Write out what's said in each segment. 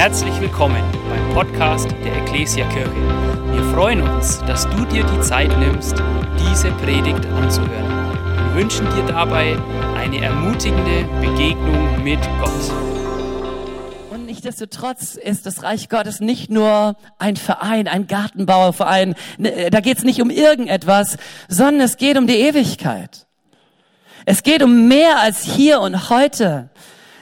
Herzlich willkommen beim Podcast der Ecclesia Kirche. Wir freuen uns, dass du dir die Zeit nimmst, diese Predigt anzuhören. Wir wünschen dir dabei eine ermutigende Begegnung mit Gott. Und nichtsdestotrotz ist das Reich Gottes nicht nur ein Verein, ein Gartenbauerverein. Da geht es nicht um irgendetwas, sondern es geht um die Ewigkeit. Es geht um mehr als hier und heute.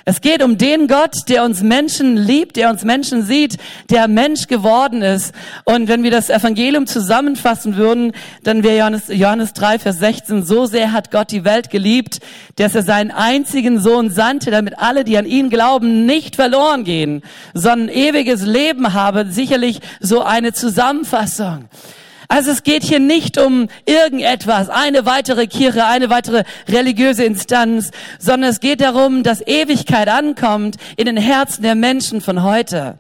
Es geht um den Gott, der uns Menschen liebt, der uns Menschen sieht, der Mensch geworden ist. Und wenn wir das Evangelium zusammenfassen würden, dann wäre Johannes, Johannes 3, Vers 16, so sehr hat Gott die Welt geliebt, dass er seinen einzigen Sohn sandte, damit alle, die an ihn glauben, nicht verloren gehen, sondern ewiges Leben haben. Sicherlich so eine Zusammenfassung. Also es geht hier nicht um irgendetwas, eine weitere Kirche, eine weitere religiöse Instanz, sondern es geht darum, dass Ewigkeit ankommt in den Herzen der Menschen von heute.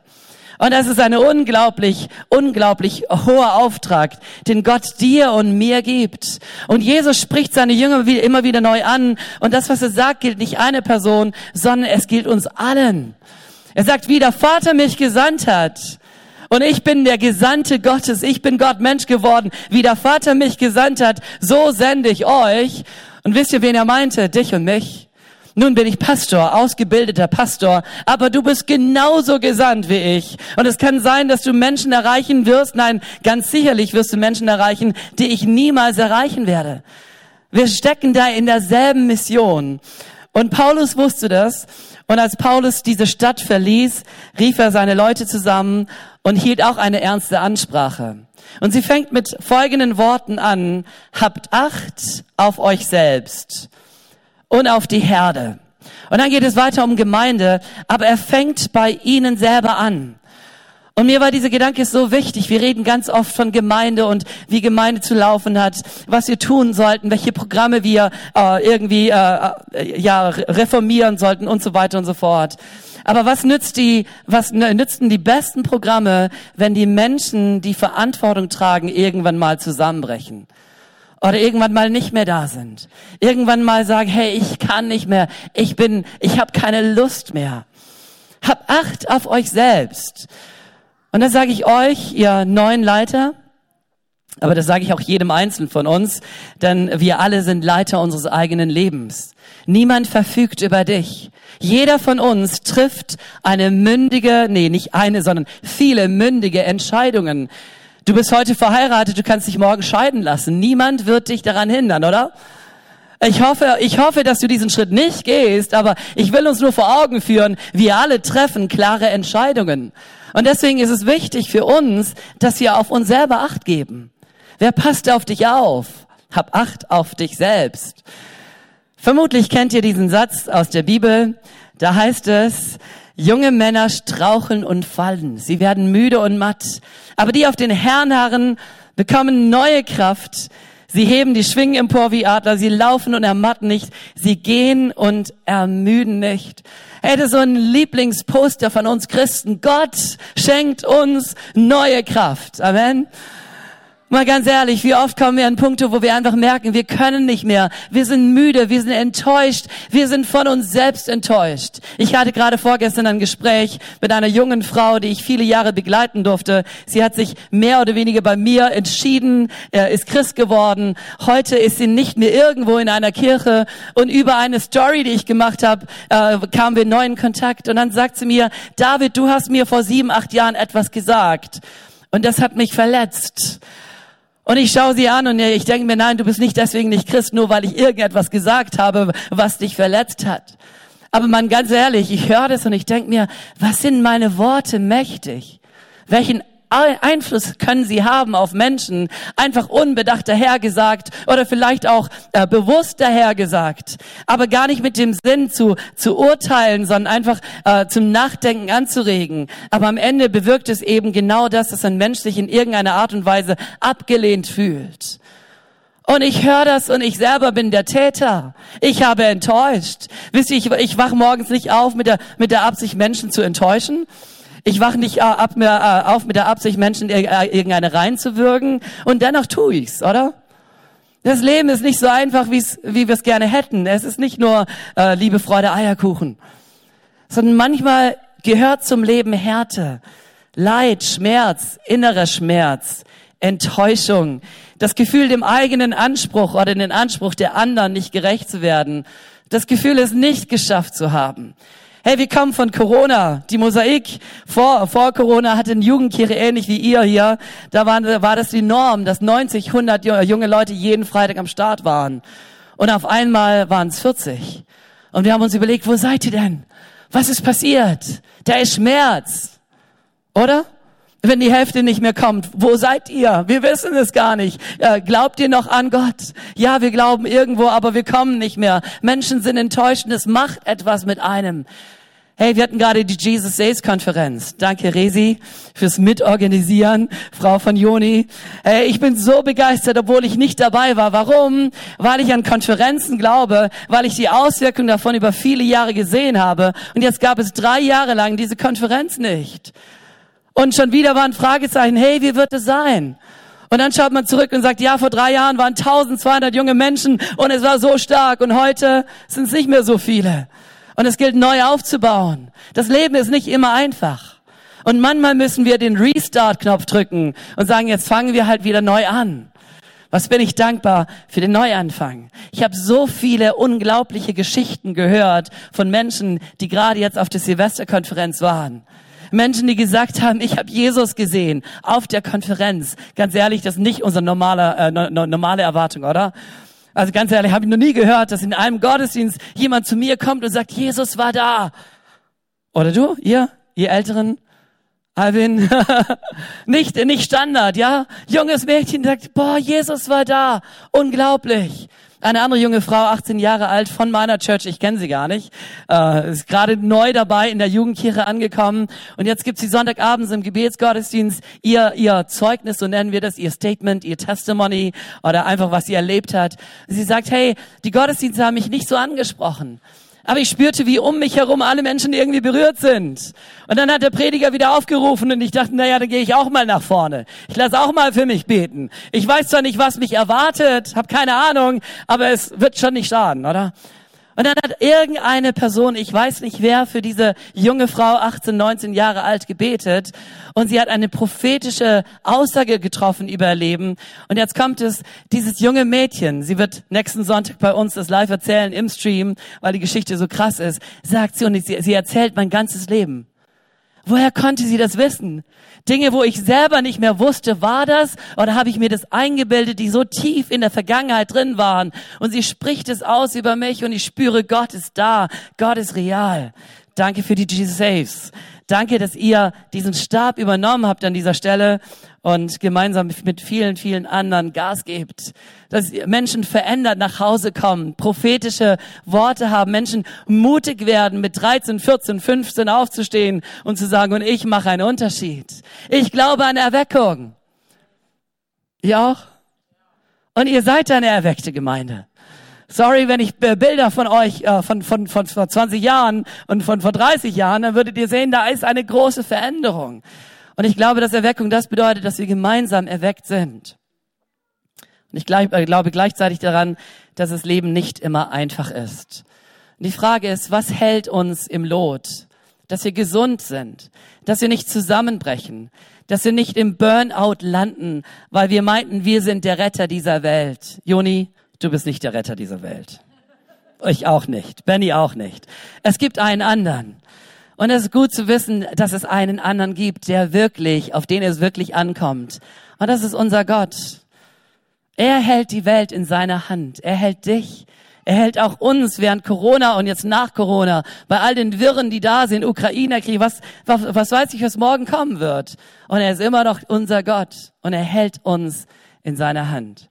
Und das ist ein unglaublich, unglaublich hoher Auftrag, den Gott dir und mir gibt. Und Jesus spricht seine Jünger immer wieder neu an. Und das, was er sagt, gilt nicht eine Person, sondern es gilt uns allen. Er sagt, wie der Vater mich gesandt hat, und ich bin der Gesandte Gottes. Ich bin Gott Mensch geworden. Wie der Vater mich gesandt hat, so sende ich euch. Und wisst ihr, wen er meinte? Dich und mich. Nun bin ich Pastor, ausgebildeter Pastor, aber du bist genauso gesandt wie ich. Und es kann sein, dass du Menschen erreichen wirst. Nein, ganz sicherlich wirst du Menschen erreichen, die ich niemals erreichen werde. Wir stecken da in derselben Mission. Und Paulus wusste das. Und als Paulus diese Stadt verließ, rief er seine Leute zusammen und hielt auch eine ernste Ansprache. Und sie fängt mit folgenden Worten an. Habt Acht auf euch selbst und auf die Herde. Und dann geht es weiter um Gemeinde, aber er fängt bei ihnen selber an. Und mir war dieser Gedanke so wichtig. Wir reden ganz oft von Gemeinde und wie Gemeinde zu laufen hat, was wir tun sollten, welche Programme wir äh, irgendwie äh, äh ja reformieren sollten und so weiter und so fort. Aber was nützt die, was nützen die besten Programme, wenn die Menschen, die Verantwortung tragen, irgendwann mal zusammenbrechen? Oder irgendwann mal nicht mehr da sind. Irgendwann mal sagen, hey, ich kann nicht mehr. Ich bin, ich habe keine Lust mehr. Hab Acht auf euch selbst. Und das sage ich euch, ihr neuen Leiter, aber das sage ich auch jedem Einzelnen von uns, denn wir alle sind Leiter unseres eigenen Lebens. Niemand verfügt über dich. Jeder von uns trifft eine mündige, nee, nicht eine, sondern viele mündige Entscheidungen. Du bist heute verheiratet, du kannst dich morgen scheiden lassen. Niemand wird dich daran hindern, oder? Ich hoffe, ich hoffe, dass du diesen Schritt nicht gehst, aber ich will uns nur vor Augen führen, wir alle treffen klare Entscheidungen. Und deswegen ist es wichtig für uns, dass wir auf uns selber Acht geben. Wer passt auf dich auf? Hab Acht auf dich selbst. Vermutlich kennt ihr diesen Satz aus der Bibel. Da heißt es, junge Männer straucheln und fallen. Sie werden müde und matt. Aber die auf den Herrn harren, bekommen neue Kraft. Sie heben die Schwingen empor wie Adler. Sie laufen und ermatten nicht. Sie gehen und ermüden nicht. Hätte so ein Lieblingsposter von uns Christen. Gott schenkt uns neue Kraft. Amen. Mal ganz ehrlich, wie oft kommen wir an Punkte, wo wir einfach merken, wir können nicht mehr. Wir sind müde, wir sind enttäuscht, wir sind von uns selbst enttäuscht. Ich hatte gerade vorgestern ein Gespräch mit einer jungen Frau, die ich viele Jahre begleiten durfte. Sie hat sich mehr oder weniger bei mir entschieden, er ist Christ geworden. Heute ist sie nicht mehr irgendwo in einer Kirche und über eine Story, die ich gemacht habe, äh, kamen wir neuen Kontakt und dann sagt sie mir, David, du hast mir vor sieben, acht Jahren etwas gesagt und das hat mich verletzt. Und ich schaue sie an und ich denke mir, nein, du bist nicht deswegen nicht Christ, nur weil ich irgendetwas gesagt habe, was dich verletzt hat. Aber man, ganz ehrlich, ich höre das und ich denke mir, was sind meine Worte mächtig? Welchen Einfluss können sie haben auf Menschen, einfach unbedacht dahergesagt oder vielleicht auch äh, bewusst dahergesagt, aber gar nicht mit dem Sinn zu, zu urteilen, sondern einfach äh, zum Nachdenken anzuregen. Aber am Ende bewirkt es eben genau das, dass ein Mensch sich in irgendeiner Art und Weise abgelehnt fühlt. Und ich höre das und ich selber bin der Täter. Ich habe enttäuscht. Wisst ihr, ich, ich wach morgens nicht auf mit der, mit der Absicht, Menschen zu enttäuschen, ich wache nicht äh, ab, mehr, äh, auf mit der Absicht, Menschen äh, irgendeine reinzuwirken und dennoch tue ich's, oder? Das Leben ist nicht so einfach, wie's, wie wir es gerne hätten. Es ist nicht nur äh, Liebe, Freude, Eierkuchen, sondern manchmal gehört zum Leben Härte, Leid, Schmerz, innerer Schmerz, Enttäuschung, das Gefühl, dem eigenen Anspruch oder den Anspruch der anderen nicht gerecht zu werden, das Gefühl, es nicht geschafft zu haben. Hey, wir kommen von Corona. Die Mosaik vor, vor Corona hatte eine Jugendkirche ähnlich wie ihr hier. Da war, war das die Norm, dass 90, 100 junge Leute jeden Freitag am Start waren. Und auf einmal waren es 40. Und wir haben uns überlegt, wo seid ihr denn? Was ist passiert? Da ist Schmerz. Oder? Wenn die Hälfte nicht mehr kommt. Wo seid ihr? Wir wissen es gar nicht. Äh, glaubt ihr noch an Gott? Ja, wir glauben irgendwo, aber wir kommen nicht mehr. Menschen sind enttäuscht und es macht etwas mit einem. Hey, wir hatten gerade die Jesus Says Konferenz. Danke, Resi, fürs Mitorganisieren, Frau von Joni. Hey, ich bin so begeistert, obwohl ich nicht dabei war. Warum? Weil ich an Konferenzen glaube, weil ich die Auswirkungen davon über viele Jahre gesehen habe. Und jetzt gab es drei Jahre lang diese Konferenz nicht. Und schon wieder war ein Fragezeichen, hey, wie wird es sein? Und dann schaut man zurück und sagt, ja, vor drei Jahren waren 1200 junge Menschen und es war so stark und heute sind es nicht mehr so viele. Und es gilt neu aufzubauen. Das Leben ist nicht immer einfach. Und manchmal müssen wir den Restart-Knopf drücken und sagen, jetzt fangen wir halt wieder neu an. Was bin ich dankbar für den Neuanfang. Ich habe so viele unglaubliche Geschichten gehört von Menschen, die gerade jetzt auf der Silvesterkonferenz waren. Menschen, die gesagt haben, ich habe Jesus gesehen auf der Konferenz. Ganz ehrlich, das ist nicht unsere normale, äh, no, normale Erwartung, oder? Also ganz ehrlich, habe ich noch nie gehört, dass in einem Gottesdienst jemand zu mir kommt und sagt, Jesus war da. Oder du, ihr, ihr Älteren? Alvin, nicht, nicht Standard, ja? Junges Mädchen sagt, boah, Jesus war da. Unglaublich. Eine andere junge Frau, 18 Jahre alt, von meiner Church, ich kenne sie gar nicht, äh, ist gerade neu dabei in der Jugendkirche angekommen. Und jetzt gibt sie Sonntagabends im Gebetsgottesdienst ihr, ihr Zeugnis, so nennen wir das, ihr Statement, ihr Testimony oder einfach, was sie erlebt hat. Sie sagt, hey, die Gottesdienste haben mich nicht so angesprochen. Aber ich spürte, wie um mich herum alle Menschen irgendwie berührt sind. Und dann hat der Prediger wieder aufgerufen und ich dachte, naja, dann gehe ich auch mal nach vorne. Ich lasse auch mal für mich beten. Ich weiß zwar nicht, was mich erwartet, habe keine Ahnung, aber es wird schon nicht schaden, oder? Und dann hat irgendeine Person, ich weiß nicht wer, für diese junge Frau, 18, 19 Jahre alt, gebetet. Und sie hat eine prophetische Aussage getroffen über ihr Leben. Und jetzt kommt es, dieses junge Mädchen, sie wird nächsten Sonntag bei uns das live erzählen im Stream, weil die Geschichte so krass ist, sagt sie und sie, sie erzählt mein ganzes Leben. Woher konnte sie das wissen? Dinge, wo ich selber nicht mehr wusste, war das oder habe ich mir das eingebildet, die so tief in der Vergangenheit drin waren. Und sie spricht es aus über mich und ich spüre, Gott ist da, Gott ist real. Danke für die Jesus Saves. Danke, dass ihr diesen Stab übernommen habt an dieser Stelle und gemeinsam mit vielen, vielen anderen Gas gebt. Dass Menschen verändert nach Hause kommen, prophetische Worte haben, Menschen mutig werden, mit 13, 14, 15 aufzustehen und zu sagen, und ich mache einen Unterschied. Ich glaube an Erweckung. Ihr auch? Und ihr seid eine erweckte Gemeinde. Sorry, wenn ich Bilder von euch äh, von, von, von vor 20 Jahren und von vor 30 Jahren, dann würdet ihr sehen, da ist eine große Veränderung. Und ich glaube, dass Erweckung das bedeutet, dass wir gemeinsam erweckt sind. Und ich äh, glaube gleichzeitig daran, dass das Leben nicht immer einfach ist. Und die Frage ist, was hält uns im Lot? Dass wir gesund sind, dass wir nicht zusammenbrechen, dass wir nicht im Burnout landen, weil wir meinten, wir sind der Retter dieser Welt. Joni, du bist nicht der Retter dieser Welt. Ich auch nicht. Benny auch nicht. Es gibt einen anderen. Und es ist gut zu wissen, dass es einen anderen gibt, der wirklich, auf den es wirklich ankommt. Und das ist unser Gott. Er hält die Welt in seiner Hand. Er hält dich. Er hält auch uns während Corona und jetzt nach Corona, bei all den Wirren, die da sind, Ukraine-Krieg, was, was, was weiß ich, was morgen kommen wird. Und er ist immer noch unser Gott. Und er hält uns in seiner Hand.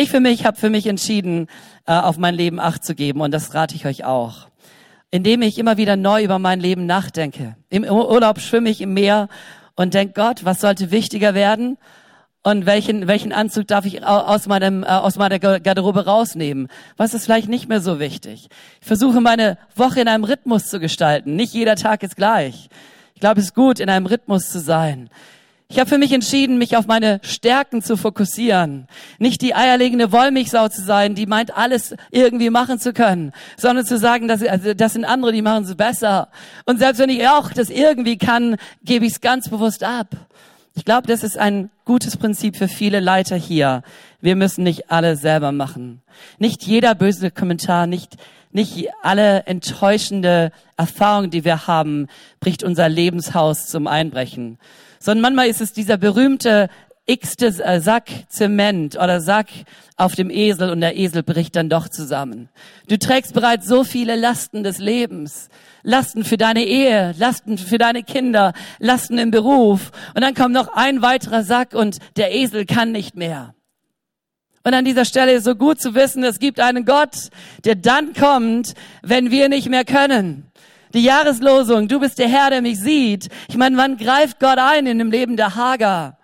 Ich für mich habe für mich entschieden, äh, auf mein Leben Acht zu geben und das rate ich euch auch. Indem ich immer wieder neu über mein Leben nachdenke. Im Urlaub schwimme ich im Meer und denke, Gott, was sollte wichtiger werden? Und welchen, welchen Anzug darf ich aus, meinem, äh, aus meiner Garderobe rausnehmen? Was ist vielleicht nicht mehr so wichtig? Ich versuche meine Woche in einem Rhythmus zu gestalten. Nicht jeder Tag ist gleich. Ich glaube, es ist gut, in einem Rhythmus zu sein. Ich habe für mich entschieden, mich auf meine Stärken zu fokussieren. Nicht die eierlegende Wollmilchsau zu sein, die meint, alles irgendwie machen zu können, sondern zu sagen, dass, also das sind andere, die machen es besser. Und selbst wenn ich auch das irgendwie kann, gebe ich es ganz bewusst ab. Ich glaube, das ist ein gutes Prinzip für viele Leiter hier. Wir müssen nicht alle selber machen. Nicht jeder böse Kommentar, nicht, nicht alle enttäuschende Erfahrungen, die wir haben, bricht unser Lebenshaus zum Einbrechen sondern manchmal ist es dieser berühmte x-te äh, Sack Zement oder Sack auf dem Esel und der Esel bricht dann doch zusammen. Du trägst bereits so viele Lasten des Lebens. Lasten für deine Ehe, Lasten für deine Kinder, Lasten im Beruf. Und dann kommt noch ein weiterer Sack und der Esel kann nicht mehr. Und an dieser Stelle ist so gut zu wissen, es gibt einen Gott, der dann kommt, wenn wir nicht mehr können. Die Jahreslosung, du bist der Herr, der mich sieht. Ich meine, wann greift Gott ein in dem Leben der Hagar?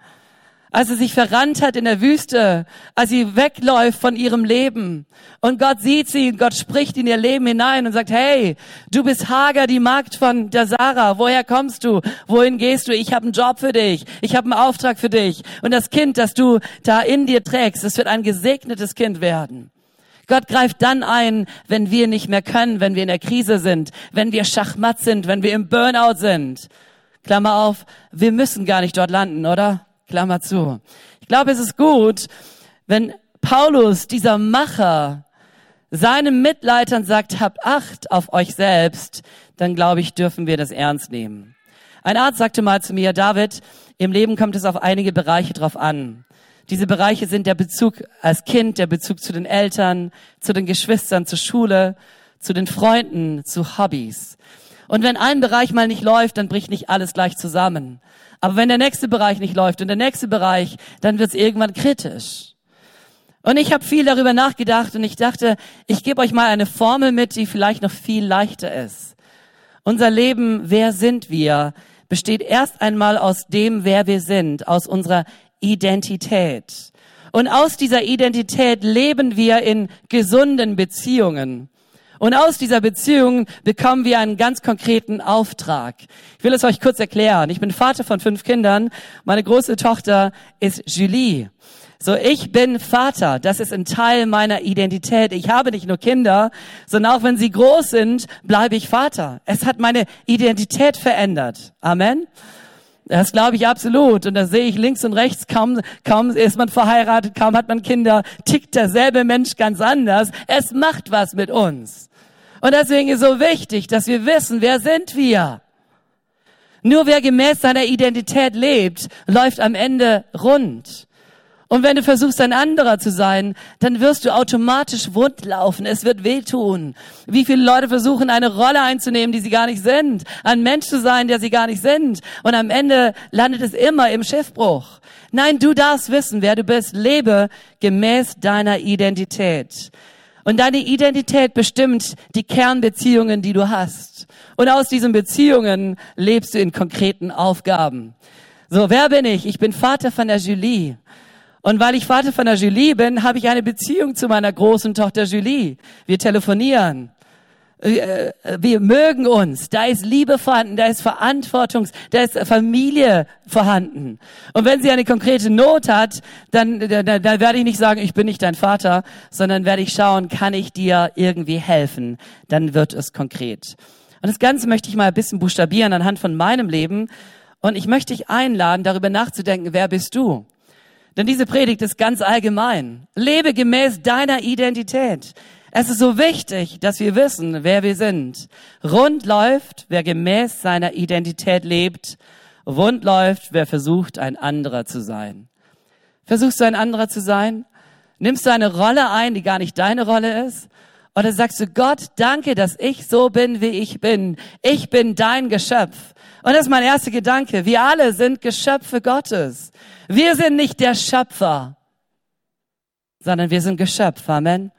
Als sie sich verrannt hat in der Wüste, als sie wegläuft von ihrem Leben. Und Gott sieht sie, Gott spricht in ihr Leben hinein und sagt, hey, du bist Hagar, die Magd von der Sarah. Woher kommst du? Wohin gehst du? Ich habe einen Job für dich. Ich habe einen Auftrag für dich. Und das Kind, das du da in dir trägst, es wird ein gesegnetes Kind werden. Gott greift dann ein, wenn wir nicht mehr können, wenn wir in der Krise sind, wenn wir schachmatt sind, wenn wir im Burnout sind. Klammer auf, wir müssen gar nicht dort landen, oder? Klammer zu. Ich glaube, es ist gut, wenn Paulus, dieser Macher, seinen Mitleitern sagt, habt Acht auf euch selbst, dann glaube ich, dürfen wir das ernst nehmen. Ein Arzt sagte mal zu mir, David, im Leben kommt es auf einige Bereiche drauf an. Diese Bereiche sind der Bezug als Kind, der Bezug zu den Eltern, zu den Geschwistern, zur Schule, zu den Freunden, zu Hobbys. Und wenn ein Bereich mal nicht läuft, dann bricht nicht alles gleich zusammen. Aber wenn der nächste Bereich nicht läuft und der nächste Bereich, dann wird es irgendwann kritisch. Und ich habe viel darüber nachgedacht und ich dachte, ich gebe euch mal eine Formel mit, die vielleicht noch viel leichter ist. Unser Leben, wer sind wir, besteht erst einmal aus dem, wer wir sind, aus unserer Identität. Und aus dieser Identität leben wir in gesunden Beziehungen. Und aus dieser Beziehung bekommen wir einen ganz konkreten Auftrag. Ich will es euch kurz erklären. Ich bin Vater von fünf Kindern. Meine große Tochter ist Julie. So, ich bin Vater. Das ist ein Teil meiner Identität. Ich habe nicht nur Kinder, sondern auch wenn sie groß sind, bleibe ich Vater. Es hat meine Identität verändert. Amen. Das glaube ich absolut. Und da sehe ich links und rechts, kaum, kaum ist man verheiratet, kaum hat man Kinder, tickt derselbe Mensch ganz anders. Es macht was mit uns. Und deswegen ist so wichtig, dass wir wissen, wer sind wir? Nur wer gemäß seiner Identität lebt, läuft am Ende rund. Und wenn du versuchst, ein anderer zu sein, dann wirst du automatisch wund laufen. Es wird wehtun. Wie viele Leute versuchen, eine Rolle einzunehmen, die sie gar nicht sind. Ein Mensch zu sein, der sie gar nicht sind. Und am Ende landet es immer im Schiffbruch. Nein, du darfst wissen, wer du bist. Lebe gemäß deiner Identität. Und deine Identität bestimmt die Kernbeziehungen, die du hast. Und aus diesen Beziehungen lebst du in konkreten Aufgaben. So, wer bin ich? Ich bin Vater von der Julie. Und weil ich Vater von der Julie bin, habe ich eine Beziehung zu meiner großen Tochter Julie. Wir telefonieren. Äh, wir mögen uns. Da ist Liebe vorhanden, da ist Verantwortung, da ist Familie vorhanden. Und wenn sie eine konkrete Not hat, dann, dann, dann werde ich nicht sagen, ich bin nicht dein Vater, sondern werde ich schauen, kann ich dir irgendwie helfen? Dann wird es konkret. Und das Ganze möchte ich mal ein bisschen buchstabieren anhand von meinem Leben. Und ich möchte dich einladen, darüber nachzudenken, wer bist du? Denn diese Predigt ist ganz allgemein. Lebe gemäß deiner Identität. Es ist so wichtig, dass wir wissen, wer wir sind. Rund läuft, wer gemäß seiner Identität lebt. Rund läuft, wer versucht, ein anderer zu sein. Versuchst du ein anderer zu sein? Nimmst du eine Rolle ein, die gar nicht deine Rolle ist? Oder sagst du, Gott, danke, dass ich so bin, wie ich bin. Ich bin dein Geschöpf. Und das ist mein erster Gedanke. Wir alle sind Geschöpfe Gottes. Wir sind nicht der Schöpfer, sondern wir sind Geschöpfe. Amen.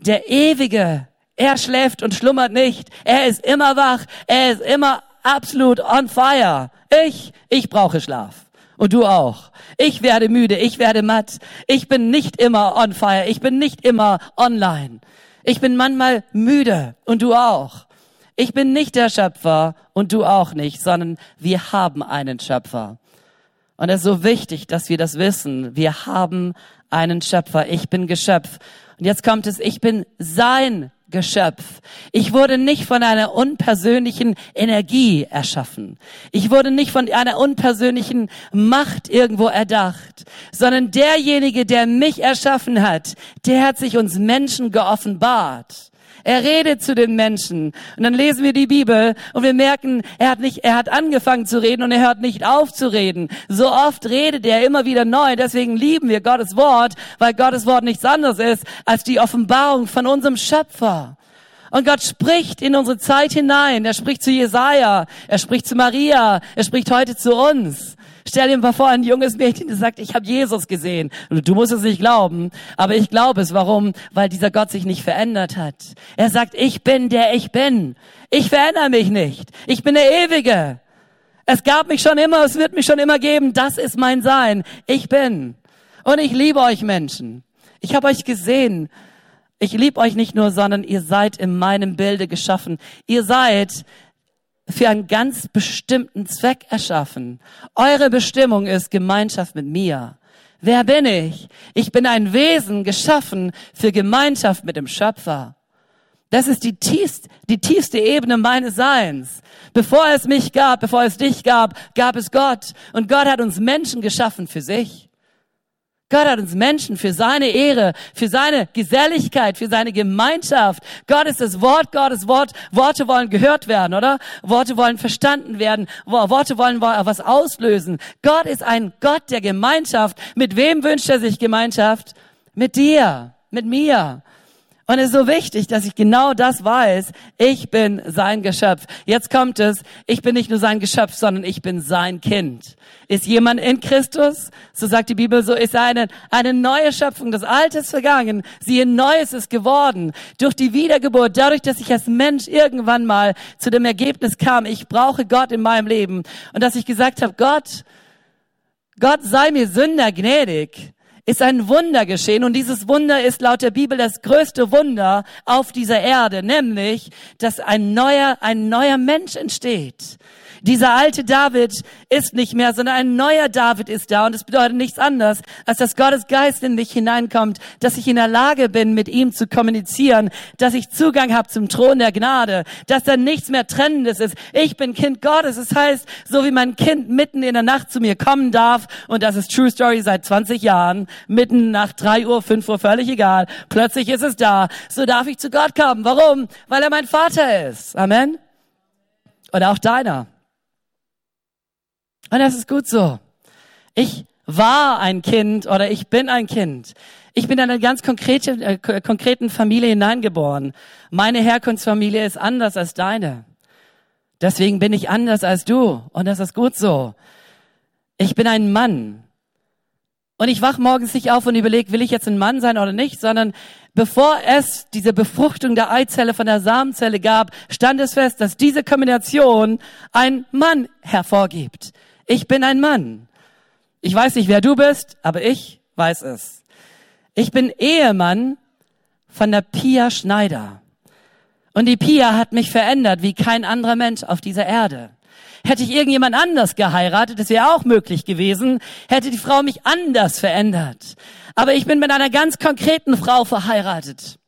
Der Ewige, er schläft und schlummert nicht. Er ist immer wach. Er ist immer absolut on fire. Ich, ich brauche Schlaf. Und du auch. Ich werde müde, ich werde matt. Ich bin nicht immer on fire, ich bin nicht immer online. Ich bin manchmal müde und du auch. Ich bin nicht der Schöpfer und du auch nicht, sondern wir haben einen Schöpfer. Und es ist so wichtig, dass wir das wissen. Wir haben einen Schöpfer. Ich bin Geschöpf. Und jetzt kommt es, ich bin sein Geschöpf. Ich wurde nicht von einer unpersönlichen Energie erschaffen. Ich wurde nicht von einer unpersönlichen Macht irgendwo erdacht, sondern derjenige, der mich erschaffen hat, der hat sich uns Menschen geoffenbart. Er redet zu den Menschen. Und dann lesen wir die Bibel und wir merken, er hat nicht, er hat angefangen zu reden und er hört nicht auf zu reden. So oft redet er immer wieder neu. Deswegen lieben wir Gottes Wort, weil Gottes Wort nichts anderes ist als die Offenbarung von unserem Schöpfer. Und Gott spricht in unsere Zeit hinein. Er spricht zu Jesaja. Er spricht zu Maria. Er spricht heute zu uns. Stell dir mal vor, ein junges Mädchen, das sagt, ich habe Jesus gesehen. Du musst es nicht glauben, aber ich glaube es. Warum? Weil dieser Gott sich nicht verändert hat. Er sagt, ich bin der ich bin. Ich verändere mich nicht. Ich bin der Ewige. Es gab mich schon immer, es wird mich schon immer geben. Das ist mein Sein. Ich bin. Und ich liebe euch Menschen. Ich habe euch gesehen. Ich liebe euch nicht nur, sondern ihr seid in meinem Bilde geschaffen. Ihr seid für einen ganz bestimmten Zweck erschaffen. Eure Bestimmung ist Gemeinschaft mit mir. Wer bin ich? Ich bin ein Wesen geschaffen für Gemeinschaft mit dem Schöpfer. Das ist die tiefste, die tiefste Ebene meines Seins. Bevor es mich gab, bevor es dich gab, gab es Gott. Und Gott hat uns Menschen geschaffen für sich. Gott hat uns Menschen für seine Ehre, für seine Geselligkeit, für seine Gemeinschaft. Gott ist das Wort, Gottes Wort. Worte wollen gehört werden, oder? Worte wollen verstanden werden. Worte wollen was auslösen. Gott ist ein Gott der Gemeinschaft. Mit wem wünscht er sich Gemeinschaft? Mit dir, mit mir. Und es ist so wichtig, dass ich genau das weiß. Ich bin sein Geschöpf. Jetzt kommt es. Ich bin nicht nur sein Geschöpf, sondern ich bin sein Kind. Ist jemand in Christus? So sagt die Bibel, so ist eine, eine neue Schöpfung. Das Alte ist vergangen. Siehe, Neues ist geworden. Durch die Wiedergeburt, dadurch, dass ich als Mensch irgendwann mal zu dem Ergebnis kam, ich brauche Gott in meinem Leben. Und dass ich gesagt habe, Gott, Gott sei mir Sünder gnädig ist ein Wunder geschehen und dieses Wunder ist laut der Bibel das größte Wunder auf dieser Erde, nämlich, dass ein neuer, ein neuer Mensch entsteht. Dieser alte David ist nicht mehr, sondern ein neuer David ist da. Und es bedeutet nichts anderes, als dass Gottes Geist in mich hineinkommt, dass ich in der Lage bin, mit ihm zu kommunizieren, dass ich Zugang habe zum Thron der Gnade, dass da nichts mehr Trennendes ist. Ich bin Kind Gottes. Es das heißt, so wie mein Kind mitten in der Nacht zu mir kommen darf, und das ist True Story seit 20 Jahren, mitten nach 3 Uhr, 5 Uhr, völlig egal, plötzlich ist es da, so darf ich zu Gott kommen. Warum? Weil er mein Vater ist. Amen. Oder auch deiner. Und das ist gut so. Ich war ein Kind oder ich bin ein Kind. Ich bin in eine ganz konkrete, äh, konkreten Familie hineingeboren. Meine Herkunftsfamilie ist anders als deine. Deswegen bin ich anders als du. Und das ist gut so. Ich bin ein Mann. Und ich wach morgens nicht auf und überlege, will ich jetzt ein Mann sein oder nicht, sondern bevor es diese Befruchtung der Eizelle von der Samenzelle gab, stand es fest, dass diese Kombination ein Mann hervorgibt. Ich bin ein Mann. Ich weiß nicht, wer du bist, aber ich weiß es. Ich bin Ehemann von der Pia Schneider. Und die Pia hat mich verändert wie kein anderer Mensch auf dieser Erde. Hätte ich irgendjemand anders geheiratet, das wäre auch möglich gewesen, hätte die Frau mich anders verändert. Aber ich bin mit einer ganz konkreten Frau verheiratet.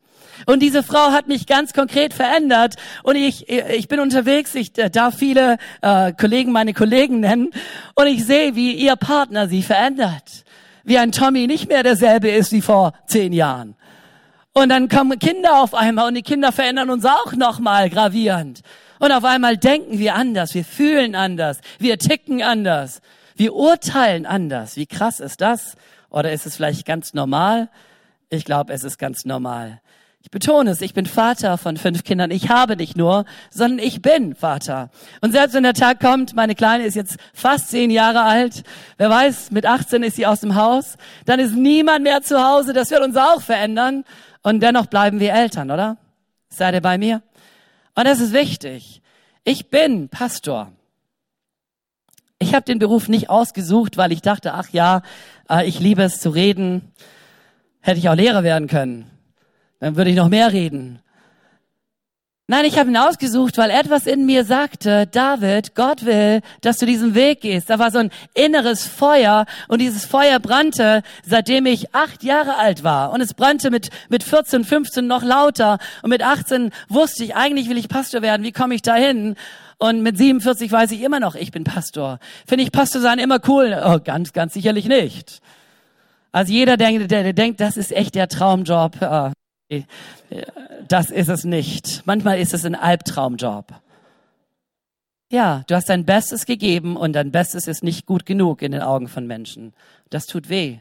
Und diese Frau hat mich ganz konkret verändert. Und ich, ich bin unterwegs, ich darf viele äh, Kollegen meine Kollegen nennen. Und ich sehe, wie ihr Partner sie verändert. Wie ein Tommy nicht mehr derselbe ist wie vor zehn Jahren. Und dann kommen Kinder auf einmal und die Kinder verändern uns auch nochmal gravierend. Und auf einmal denken wir anders, wir fühlen anders, wir ticken anders, wir urteilen anders. Wie krass ist das? Oder ist es vielleicht ganz normal? Ich glaube, es ist ganz normal. Ich betone es, ich bin Vater von fünf Kindern. Ich habe nicht nur, sondern ich bin Vater. Und selbst wenn der Tag kommt, meine Kleine ist jetzt fast zehn Jahre alt, wer weiß, mit 18 ist sie aus dem Haus, dann ist niemand mehr zu Hause, das wird uns auch verändern. Und dennoch bleiben wir Eltern, oder? Seid ihr bei mir? Und das ist wichtig. Ich bin Pastor. Ich habe den Beruf nicht ausgesucht, weil ich dachte, ach ja, äh, ich liebe es zu reden. Hätte ich auch Lehrer werden können dann würde ich noch mehr reden. Nein, ich habe ihn ausgesucht, weil etwas in mir sagte, David, Gott will, dass du diesen Weg gehst. Da war so ein inneres Feuer und dieses Feuer brannte, seitdem ich acht Jahre alt war. Und es brannte mit, mit 14, 15 noch lauter. Und mit 18 wusste ich, eigentlich will ich Pastor werden. Wie komme ich dahin? Und mit 47 weiß ich immer noch, ich bin Pastor. Finde ich Pastor sein immer cool? Oh, ganz, ganz sicherlich nicht. Also jeder denkt, der, der denkt, das ist echt der Traumjob. Das ist es nicht. Manchmal ist es ein Albtraumjob. Ja, du hast dein Bestes gegeben und dein Bestes ist nicht gut genug in den Augen von Menschen. Das tut weh.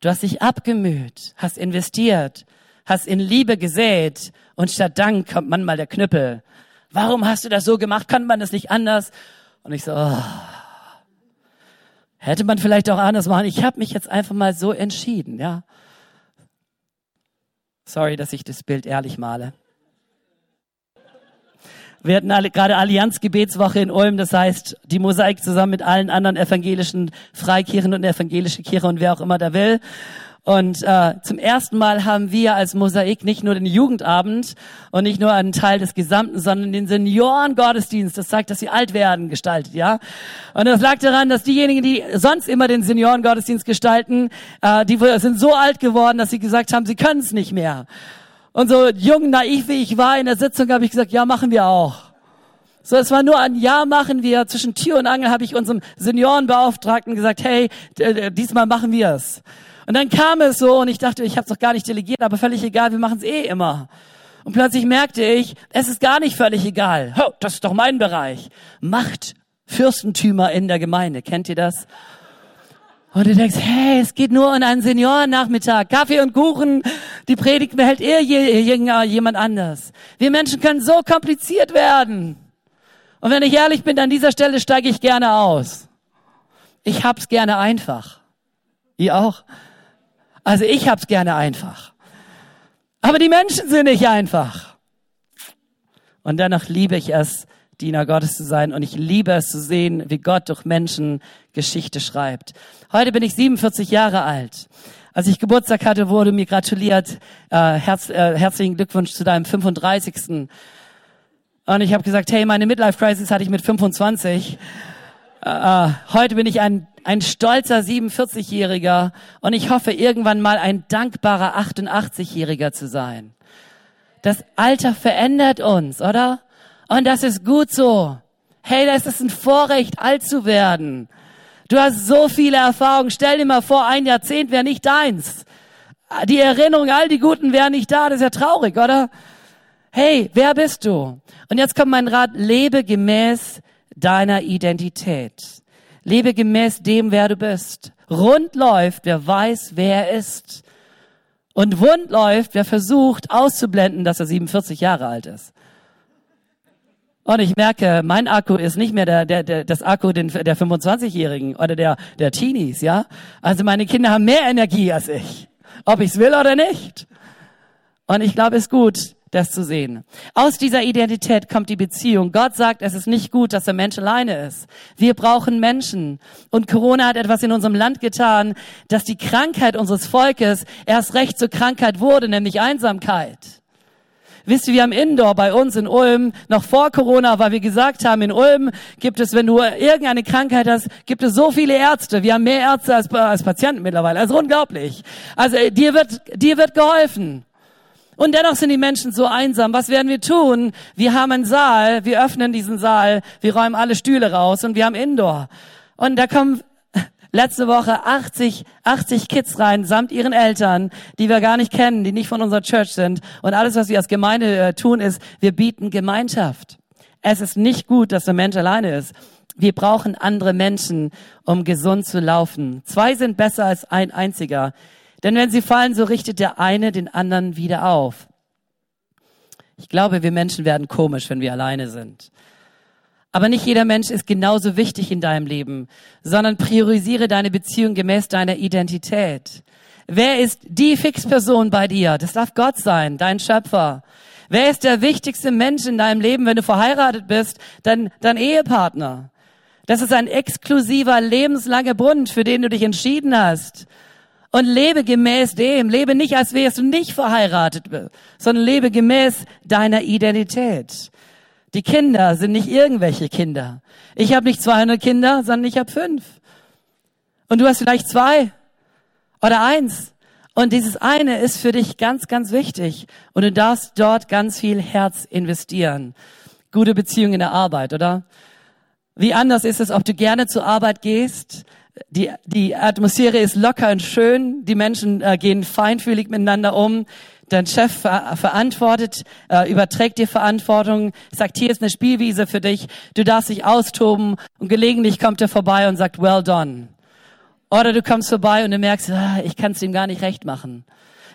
Du hast dich abgemüht, hast investiert, hast in Liebe gesät und statt Dank kommt manchmal der Knüppel. Warum hast du das so gemacht? Kann man das nicht anders? Und ich so, oh, hätte man vielleicht auch anders machen. Ich habe mich jetzt einfach mal so entschieden, ja. Sorry, dass ich das Bild ehrlich male. Wir hatten alle, gerade Allianz-Gebetswoche in Ulm, das heißt, die Mosaik zusammen mit allen anderen evangelischen Freikirchen und evangelische Kirche und wer auch immer da will. Und äh, zum ersten Mal haben wir als Mosaik nicht nur den Jugendabend und nicht nur einen Teil des Gesamten, sondern den Senioren-Gottesdienst. Das zeigt, dass sie alt werden, gestaltet, ja. Und das lag daran, dass diejenigen, die sonst immer den Senioren-Gottesdienst gestalten, äh, die sind so alt geworden, dass sie gesagt haben, sie können es nicht mehr. Und so jung, naiv wie ich war in der Sitzung, habe ich gesagt, ja, machen wir auch. So, es war nur ein Ja machen wir. Zwischen Tür und Angel habe ich unserem Seniorenbeauftragten gesagt, hey, diesmal machen wir es. Und dann kam es so und ich dachte, ich habe es doch gar nicht delegiert, aber völlig egal, wir machen es eh immer. Und plötzlich merkte ich, es ist gar nicht völlig egal. Oh, das ist doch mein Bereich. Macht Fürstentümer in der Gemeinde. Kennt ihr das? Und du denkst, hey, es geht nur um einen Seniorennachmittag. Kaffee und Kuchen. Die Predigt behält eher jemand anders. Wir Menschen können so kompliziert werden. Und wenn ich ehrlich bin, an dieser Stelle steige ich gerne aus. Ich hab's gerne einfach. Ihr auch? Also ich hab's gerne einfach. Aber die Menschen sind nicht einfach. Und dennoch liebe ich es, Diener Gottes zu sein und ich liebe es zu sehen, wie Gott durch Menschen Geschichte schreibt. Heute bin ich 47 Jahre alt. Als ich Geburtstag hatte, wurde mir gratuliert. Äh, herz, äh, herzlichen Glückwunsch zu deinem 35. Und ich habe gesagt, hey, meine Midlife Crisis hatte ich mit 25. Äh, heute bin ich ein ein stolzer 47-Jähriger und ich hoffe irgendwann mal ein dankbarer 88-Jähriger zu sein. Das Alter verändert uns, oder? Und das ist gut so. Hey, das ist ein Vorrecht, alt zu werden. Du hast so viele Erfahrungen. Stell dir mal vor, ein Jahrzehnt wäre nicht deins. Die Erinnerung, all die Guten wären nicht da. Das ist ja traurig, oder? Hey, wer bist du? Und jetzt kommt mein Rat, lebe gemäß deiner Identität. Lebe gemäß dem, wer du bist. Rund läuft, wer weiß, wer er ist. Und wund läuft, wer versucht auszublenden, dass er 47 Jahre alt ist. Und ich merke, mein Akku ist nicht mehr der, der, der das Akku der 25-Jährigen oder der, der Teenies, ja. Also meine Kinder haben mehr Energie als ich. Ob ich's will oder nicht. Und ich glaube, es ist gut, das zu sehen. Aus dieser Identität kommt die Beziehung. Gott sagt, es ist nicht gut, dass der Mensch alleine ist. Wir brauchen Menschen. Und Corona hat etwas in unserem Land getan, dass die Krankheit unseres Volkes erst recht zur Krankheit wurde, nämlich Einsamkeit. Wisst ihr, wir haben Indoor bei uns in Ulm, noch vor Corona, weil wir gesagt haben, in Ulm gibt es, wenn du irgendeine Krankheit hast, gibt es so viele Ärzte. Wir haben mehr Ärzte als, als Patienten mittlerweile. Also unglaublich. Also dir wird, dir wird geholfen. Und dennoch sind die Menschen so einsam. Was werden wir tun? Wir haben einen Saal, wir öffnen diesen Saal, wir räumen alle Stühle raus und wir haben Indoor. Und da kommen letzte Woche 80, 80 Kids rein, samt ihren Eltern, die wir gar nicht kennen, die nicht von unserer Church sind. Und alles, was wir als Gemeinde äh, tun, ist, wir bieten Gemeinschaft. Es ist nicht gut, dass der Mensch alleine ist. Wir brauchen andere Menschen, um gesund zu laufen. Zwei sind besser als ein einziger. Denn wenn sie fallen, so richtet der eine den anderen wieder auf. Ich glaube, wir Menschen werden komisch, wenn wir alleine sind. Aber nicht jeder Mensch ist genauso wichtig in deinem Leben, sondern priorisiere deine Beziehung gemäß deiner Identität. Wer ist die Fixperson bei dir? Das darf Gott sein, dein Schöpfer. Wer ist der wichtigste Mensch in deinem Leben, wenn du verheiratet bist? Dein, dein Ehepartner. Das ist ein exklusiver, lebenslanger Bund, für den du dich entschieden hast. Und lebe gemäß dem. Lebe nicht, als wärst du nicht verheiratet, sondern lebe gemäß deiner Identität. Die Kinder sind nicht irgendwelche Kinder. Ich habe nicht 200 Kinder, sondern ich habe fünf. Und du hast vielleicht zwei oder eins. Und dieses eine ist für dich ganz, ganz wichtig. Und du darfst dort ganz viel Herz investieren. Gute Beziehung in der Arbeit, oder? Wie anders ist es, ob du gerne zur Arbeit gehst? Die, die Atmosphäre ist locker und schön. Die Menschen äh, gehen feinfühlig miteinander um. Dein Chef ver verantwortet, äh, überträgt dir Verantwortung, sagt, hier ist eine Spielwiese für dich. Du darfst dich austoben und gelegentlich kommt er vorbei und sagt, well done. Oder du kommst vorbei und du merkst, ah, ich kann es ihm gar nicht recht machen.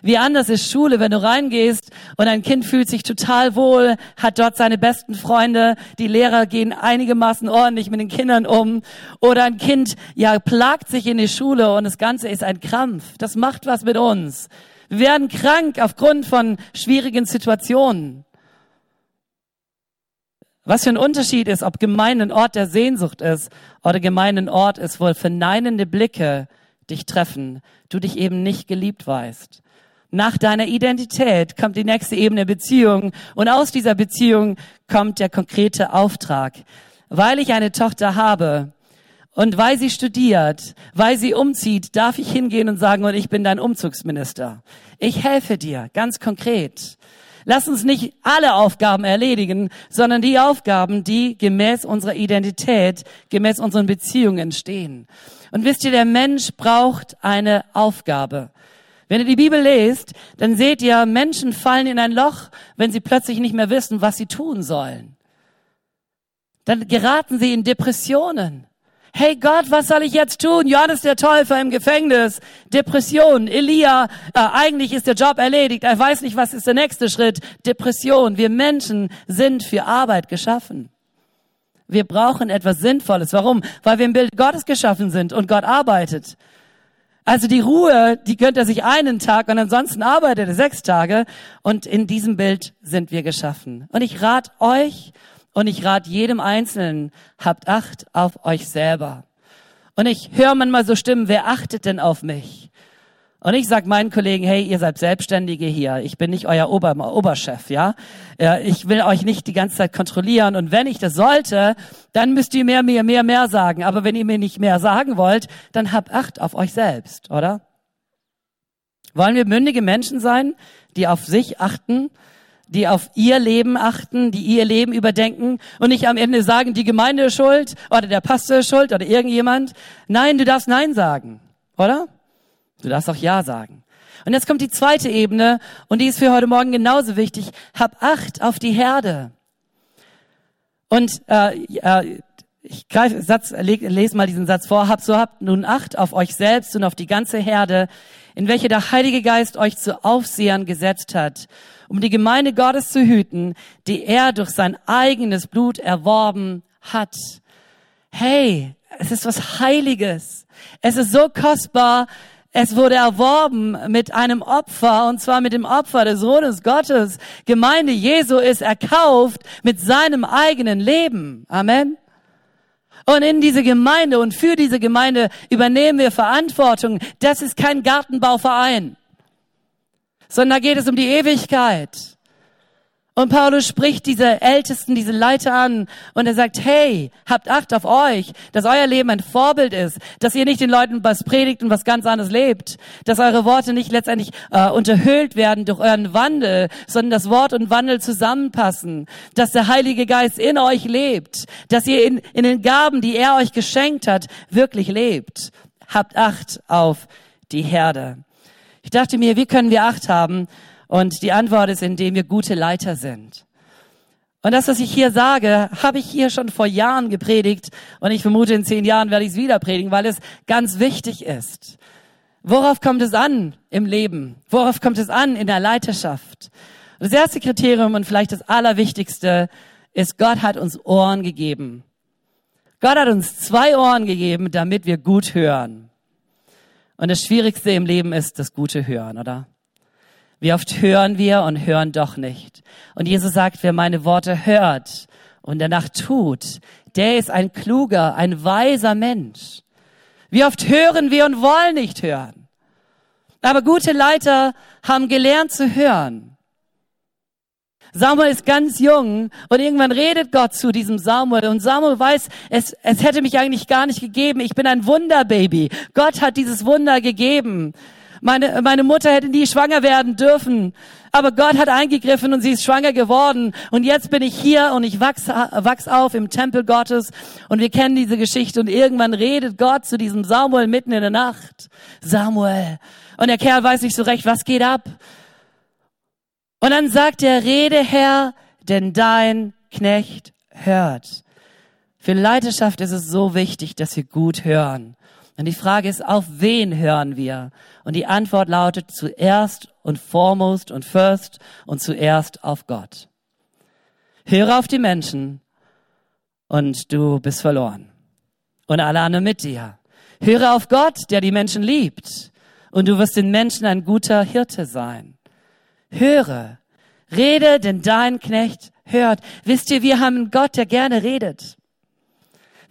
Wie anders ist Schule, wenn du reingehst und ein Kind fühlt sich total wohl, hat dort seine besten Freunde, die Lehrer gehen einigermaßen ordentlich mit den Kindern um oder ein Kind, ja, plagt sich in die Schule und das Ganze ist ein Krampf. Das macht was mit uns. Wir werden krank aufgrund von schwierigen Situationen. Was für ein Unterschied ist, ob Gemeinde ein Ort der Sehnsucht ist oder Gemeinde ein Ort ist, wo verneinende Blicke dich treffen, du dich eben nicht geliebt weißt. Nach deiner Identität kommt die nächste Ebene Beziehung und aus dieser Beziehung kommt der konkrete Auftrag. Weil ich eine Tochter habe und weil sie studiert, weil sie umzieht, darf ich hingehen und sagen, und ich bin dein Umzugsminister. Ich helfe dir, ganz konkret. Lass uns nicht alle Aufgaben erledigen, sondern die Aufgaben, die gemäß unserer Identität, gemäß unseren Beziehungen entstehen. Und wisst ihr, der Mensch braucht eine Aufgabe. Wenn ihr die Bibel lest, dann seht ihr, Menschen fallen in ein Loch, wenn sie plötzlich nicht mehr wissen, was sie tun sollen. Dann geraten sie in Depressionen hey Gott, was soll ich jetzt tun? Johannes der Täufer im Gefängnis, Depression, Elia, äh, eigentlich ist der Job erledigt, er weiß nicht, was ist der nächste Schritt, Depression. Wir Menschen sind für Arbeit geschaffen. Wir brauchen etwas Sinnvolles. Warum? Weil wir im Bild Gottes geschaffen sind und Gott arbeitet. Also die Ruhe, die gönnt er sich einen Tag und ansonsten arbeitet er sechs Tage. Und in diesem Bild sind wir geschaffen. Und ich rate euch und ich rate jedem Einzelnen, habt Acht auf euch selber. Und ich höre manchmal so Stimmen, wer achtet denn auf mich? Und ich sag meinen Kollegen, hey, ihr seid Selbstständige hier. Ich bin nicht euer Ober Oberchef, ja? Ich will euch nicht die ganze Zeit kontrollieren. Und wenn ich das sollte, dann müsst ihr mir mehr, mehr, mehr sagen. Aber wenn ihr mir nicht mehr sagen wollt, dann habt Acht auf euch selbst, oder? Wollen wir mündige Menschen sein, die auf sich achten die auf ihr Leben achten, die ihr Leben überdenken und nicht am Ende sagen, die Gemeinde ist schuld oder der Pastor ist schuld oder irgendjemand. Nein, du darfst Nein sagen, oder? Du darfst auch Ja sagen. Und jetzt kommt die zweite Ebene und die ist für heute Morgen genauso wichtig. Hab Acht auf die Herde. Und äh, äh, ich greife Satz, lese mal diesen Satz vor. Habt so habt nun Acht auf euch selbst und auf die ganze Herde, in welche der Heilige Geist euch zu Aufsehern gesetzt hat um die Gemeinde Gottes zu hüten, die er durch sein eigenes Blut erworben hat. Hey, es ist was Heiliges. Es ist so kostbar. Es wurde erworben mit einem Opfer, und zwar mit dem Opfer des Sohnes Gottes. Gemeinde Jesu ist erkauft mit seinem eigenen Leben. Amen. Und in diese Gemeinde und für diese Gemeinde übernehmen wir Verantwortung. Das ist kein Gartenbauverein sondern da geht es um die Ewigkeit. Und Paulus spricht diese Ältesten, diese Leiter an und er sagt, hey, habt Acht auf euch, dass euer Leben ein Vorbild ist, dass ihr nicht den Leuten was predigt und was ganz anderes lebt, dass eure Worte nicht letztendlich äh, unterhöhlt werden durch euren Wandel, sondern dass Wort und Wandel zusammenpassen, dass der Heilige Geist in euch lebt, dass ihr in, in den Gaben, die er euch geschenkt hat, wirklich lebt. Habt Acht auf die Herde. Ich dachte mir, wie können wir Acht haben? Und die Antwort ist, indem wir gute Leiter sind. Und das, was ich hier sage, habe ich hier schon vor Jahren gepredigt. Und ich vermute, in zehn Jahren werde ich es wieder predigen, weil es ganz wichtig ist. Worauf kommt es an im Leben? Worauf kommt es an in der Leiterschaft? Das erste Kriterium und vielleicht das allerwichtigste ist, Gott hat uns Ohren gegeben. Gott hat uns zwei Ohren gegeben, damit wir gut hören. Und das Schwierigste im Leben ist das gute Hören, oder? Wie oft hören wir und hören doch nicht. Und Jesus sagt, wer meine Worte hört und danach tut, der ist ein kluger, ein weiser Mensch. Wie oft hören wir und wollen nicht hören. Aber gute Leiter haben gelernt zu hören. Samuel ist ganz jung und irgendwann redet Gott zu diesem Samuel und Samuel weiß, es, es hätte mich eigentlich gar nicht gegeben. Ich bin ein Wunderbaby. Gott hat dieses Wunder gegeben. Meine, meine Mutter hätte nie schwanger werden dürfen. Aber Gott hat eingegriffen und sie ist schwanger geworden. Und jetzt bin ich hier und ich wachs, wachs auf im Tempel Gottes. Und wir kennen diese Geschichte. Und irgendwann redet Gott zu diesem Samuel mitten in der Nacht. Samuel. Und der Kerl weiß nicht so recht, was geht ab. Und dann sagt er, rede Herr, denn dein Knecht hört. Für Leiterschaft ist es so wichtig, dass wir gut hören. Und die Frage ist, auf wen hören wir? Und die Antwort lautet zuerst und foremost und first und zuerst auf Gott. Höre auf die Menschen und du bist verloren. Und alle anderen mit dir. Höre auf Gott, der die Menschen liebt. Und du wirst den Menschen ein guter Hirte sein. Höre, rede, denn dein Knecht hört. Wisst ihr, wir haben einen Gott, der gerne redet.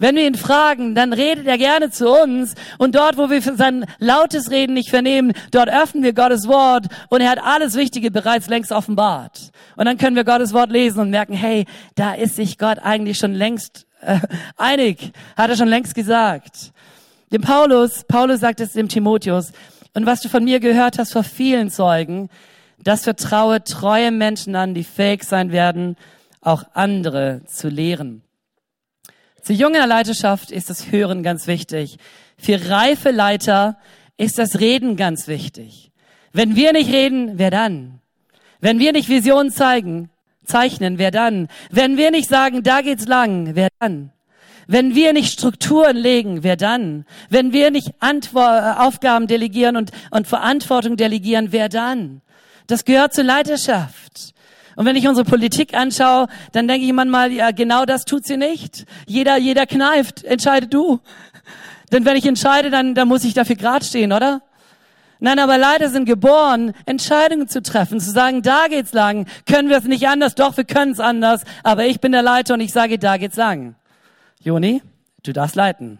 Wenn wir ihn fragen, dann redet er gerne zu uns. Und dort, wo wir sein lautes Reden nicht vernehmen, dort öffnen wir Gottes Wort und er hat alles Wichtige bereits längst offenbart. Und dann können wir Gottes Wort lesen und merken, hey, da ist sich Gott eigentlich schon längst äh, einig, hat er schon längst gesagt. Dem Paulus, Paulus sagt es dem Timotheus, und was du von mir gehört hast vor vielen Zeugen, das vertraue treue Menschen an, die fähig sein werden, auch andere zu lehren. Zu junger Leiterschaft ist das Hören ganz wichtig. Für reife Leiter ist das Reden ganz wichtig. Wenn wir nicht reden, wer dann? Wenn wir nicht Visionen zeigen, zeichnen, wer dann? Wenn wir nicht sagen, da geht's lang, wer dann? Wenn wir nicht Strukturen legen, wer dann? Wenn wir nicht Antwort, Aufgaben delegieren und, und Verantwortung delegieren, wer dann? Das gehört zur Leiterschaft. Und wenn ich unsere Politik anschaue, dann denke ich manchmal, ja, genau das tut sie nicht. Jeder, jeder kneift, entscheide du. Denn wenn ich entscheide, dann, dann muss ich dafür grad stehen, oder? Nein, aber Leiter sind geboren, Entscheidungen zu treffen, zu sagen, da geht's lang. Können wir es nicht anders? Doch, wir können es anders. Aber ich bin der Leiter und ich sage, da geht's lang. Joni, du darfst leiten.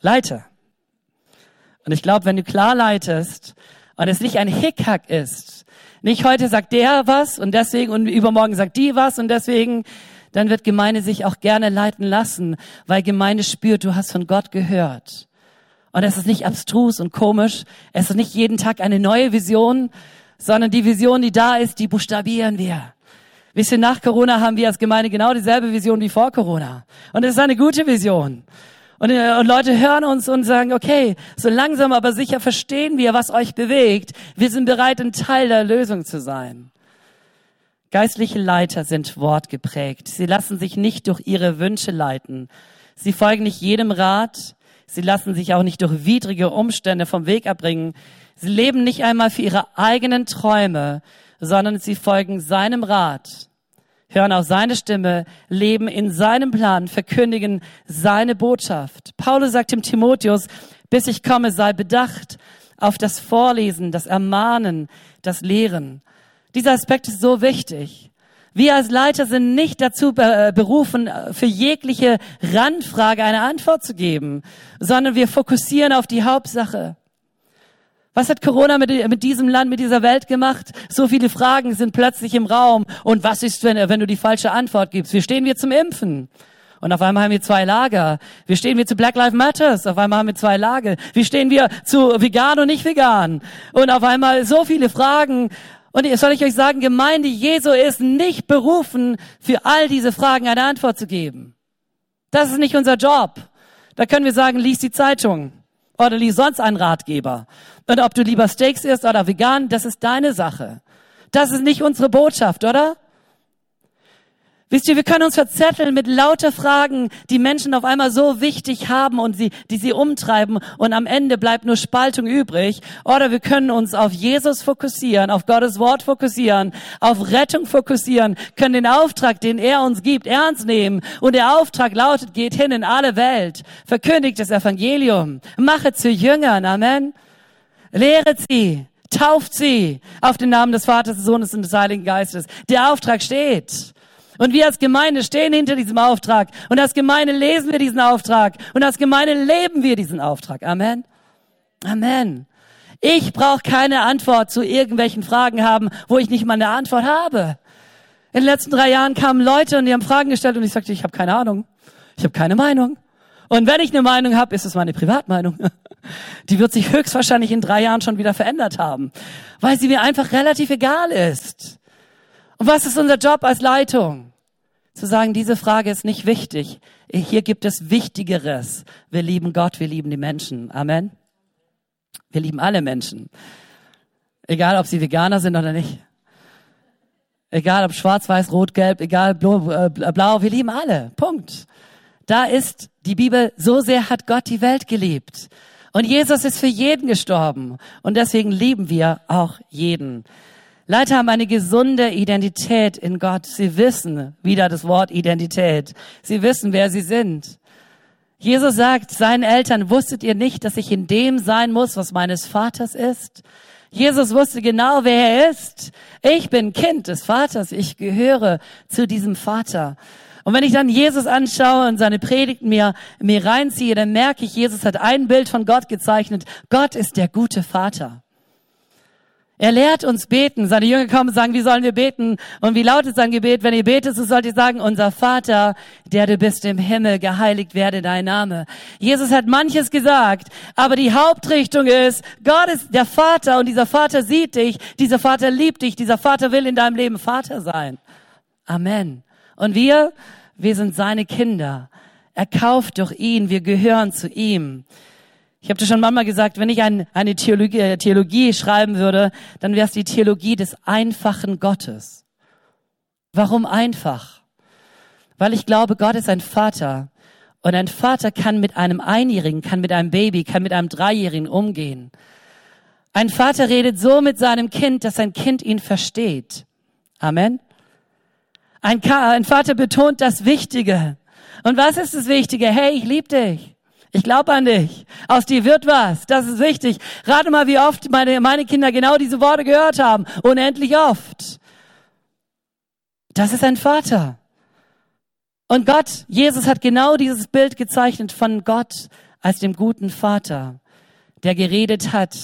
Leite. Und ich glaube, wenn du klar leitest, und es nicht ein Hickhack ist. Nicht heute sagt der was und deswegen und übermorgen sagt die was und deswegen, dann wird Gemeinde sich auch gerne leiten lassen, weil Gemeinde spürt, du hast von Gott gehört. Und es ist nicht abstrus und komisch, es ist nicht jeden Tag eine neue Vision, sondern die Vision, die da ist, die buchstabieren wir. Wisst ihr, nach Corona haben wir als Gemeinde genau dieselbe Vision wie vor Corona. Und es ist eine gute Vision. Und, äh, und Leute hören uns und sagen, okay, so langsam aber sicher verstehen wir, was euch bewegt. Wir sind bereit, ein Teil der Lösung zu sein. Geistliche Leiter sind wortgeprägt. Sie lassen sich nicht durch ihre Wünsche leiten. Sie folgen nicht jedem Rat. Sie lassen sich auch nicht durch widrige Umstände vom Weg abbringen. Sie leben nicht einmal für ihre eigenen Träume, sondern sie folgen seinem Rat hören auf seine Stimme, leben in seinem Plan, verkündigen seine Botschaft. Paulus sagt dem Timotheus, bis ich komme, sei bedacht auf das Vorlesen, das Ermahnen, das Lehren. Dieser Aspekt ist so wichtig. Wir als Leiter sind nicht dazu äh, berufen, für jegliche Randfrage eine Antwort zu geben, sondern wir fokussieren auf die Hauptsache. Was hat Corona mit, mit, diesem Land, mit dieser Welt gemacht? So viele Fragen sind plötzlich im Raum. Und was ist, wenn, wenn du die falsche Antwort gibst? Wie stehen wir zum Impfen? Und auf einmal haben wir zwei Lager. Wie stehen wir zu Black Lives Matters? Auf einmal haben wir zwei Lager. Wie stehen wir zu vegan und nicht vegan? Und auf einmal so viele Fragen. Und soll ich euch sagen, Gemeinde Jesu ist nicht berufen, für all diese Fragen eine Antwort zu geben. Das ist nicht unser Job. Da können wir sagen, lies die Zeitung. Oder lies sonst einen Ratgeber. Und ob du lieber Steaks isst oder vegan, das ist deine Sache. Das ist nicht unsere Botschaft, oder? Wisst ihr, wir können uns verzetteln mit lauter Fragen, die Menschen auf einmal so wichtig haben und sie, die sie umtreiben und am Ende bleibt nur Spaltung übrig. Oder wir können uns auf Jesus fokussieren, auf Gottes Wort fokussieren, auf Rettung fokussieren, können den Auftrag, den er uns gibt, ernst nehmen. Und der Auftrag lautet, geht hin in alle Welt, verkündigt das Evangelium, mache zu Jüngern, Amen. Lehret sie, tauft sie auf den Namen des Vaters, des Sohnes und des Heiligen Geistes. Der Auftrag steht. Und wir als Gemeinde stehen hinter diesem Auftrag. Und als Gemeinde lesen wir diesen Auftrag. Und als Gemeinde leben wir diesen Auftrag. Amen. Amen. Ich brauche keine Antwort zu irgendwelchen Fragen haben, wo ich nicht mal eine Antwort habe. In den letzten drei Jahren kamen Leute und die haben Fragen gestellt und ich sagte, ich habe keine Ahnung. Ich habe keine Meinung. Und wenn ich eine Meinung habe, ist es meine Privatmeinung. Die wird sich höchstwahrscheinlich in drei Jahren schon wieder verändert haben, weil sie mir einfach relativ egal ist. Und was ist unser Job als Leitung? Zu sagen, diese Frage ist nicht wichtig. Hier gibt es Wichtigeres. Wir lieben Gott, wir lieben die Menschen. Amen. Wir lieben alle Menschen. Egal, ob sie Veganer sind oder nicht. Egal, ob schwarz, weiß, rot, gelb, egal, blau, äh, blau, wir lieben alle. Punkt. Da ist die Bibel, so sehr hat Gott die Welt geliebt. Und Jesus ist für jeden gestorben. Und deswegen lieben wir auch jeden. Leiter haben eine gesunde Identität in Gott. Sie wissen, wieder das Wort Identität. Sie wissen, wer sie sind. Jesus sagt seinen Eltern, wusstet ihr nicht, dass ich in dem sein muss, was meines Vaters ist? Jesus wusste genau, wer er ist. Ich bin Kind des Vaters. Ich gehöre zu diesem Vater. Und wenn ich dann Jesus anschaue und seine Predigten mir, mir reinziehe, dann merke ich, Jesus hat ein Bild von Gott gezeichnet. Gott ist der gute Vater. Er lehrt uns beten. Seine Jünger kommen und sagen, wie sollen wir beten? Und wie lautet sein Gebet? Wenn ihr betet, so sollt ihr sagen, unser Vater, der du bist im Himmel, geheiligt werde dein Name. Jesus hat manches gesagt, aber die Hauptrichtung ist, Gott ist der Vater und dieser Vater sieht dich, dieser Vater liebt dich, dieser Vater will in deinem Leben Vater sein. Amen. Und wir, wir sind seine Kinder. Erkauft durch ihn, wir gehören zu ihm. Ich habe dir schon manchmal gesagt, wenn ich ein, eine Theologie, äh, Theologie schreiben würde, dann wäre es die Theologie des einfachen Gottes. Warum einfach? Weil ich glaube, Gott ist ein Vater. Und ein Vater kann mit einem Einjährigen, kann mit einem Baby, kann mit einem Dreijährigen umgehen. Ein Vater redet so mit seinem Kind, dass sein Kind ihn versteht. Amen. Ein, ein Vater betont das Wichtige. Und was ist das Wichtige? Hey, ich liebe dich. Ich glaube an dich. Aus dir wird was. Das ist wichtig. Rate mal, wie oft meine, meine Kinder genau diese Worte gehört haben. Unendlich oft. Das ist ein Vater. Und Gott, Jesus hat genau dieses Bild gezeichnet von Gott als dem guten Vater, der geredet hat.